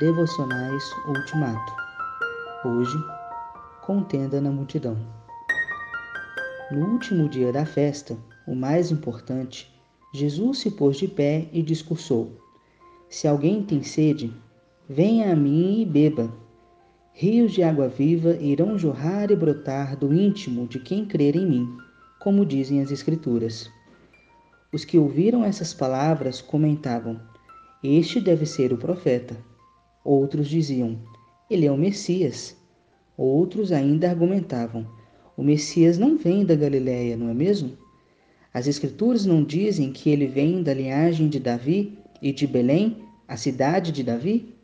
Devocionais Ultimato. Hoje, contenda na multidão. No último dia da festa, o mais importante, Jesus se pôs de pé e discursou: Se alguém tem sede, venha a mim e beba. Rios de água viva irão jorrar e brotar do íntimo de quem crer em mim, como dizem as Escrituras. Os que ouviram essas palavras comentavam: Este deve ser o profeta. Outros diziam: Ele é o Messias. Outros ainda argumentavam: O Messias não vem da Galiléia, não é mesmo? As Escrituras não dizem que ele vem da linhagem de Davi e de Belém, a cidade de Davi?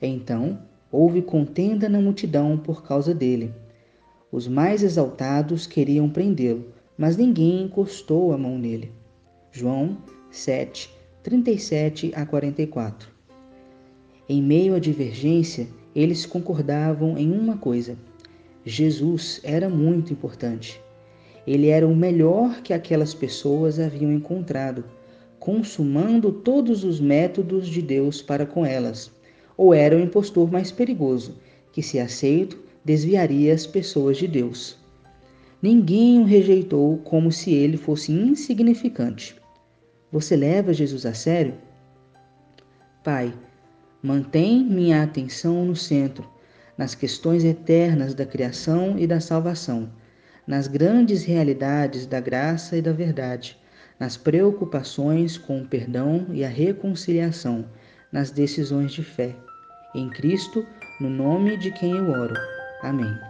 Então houve contenda na multidão por causa dele. Os mais exaltados queriam prendê-lo, mas ninguém encostou a mão nele. João 7, 37 a 44 em meio à divergência, eles concordavam em uma coisa: Jesus era muito importante. Ele era o melhor que aquelas pessoas haviam encontrado, consumando todos os métodos de Deus para com elas. Ou era o impostor mais perigoso, que, se aceito, desviaria as pessoas de Deus. Ninguém o rejeitou como se ele fosse insignificante. Você leva Jesus a sério? Pai, Mantém minha atenção no centro, nas questões eternas da criação e da salvação, nas grandes realidades da graça e da verdade, nas preocupações com o perdão e a reconciliação, nas decisões de fé. Em Cristo, no nome de quem eu oro. Amém.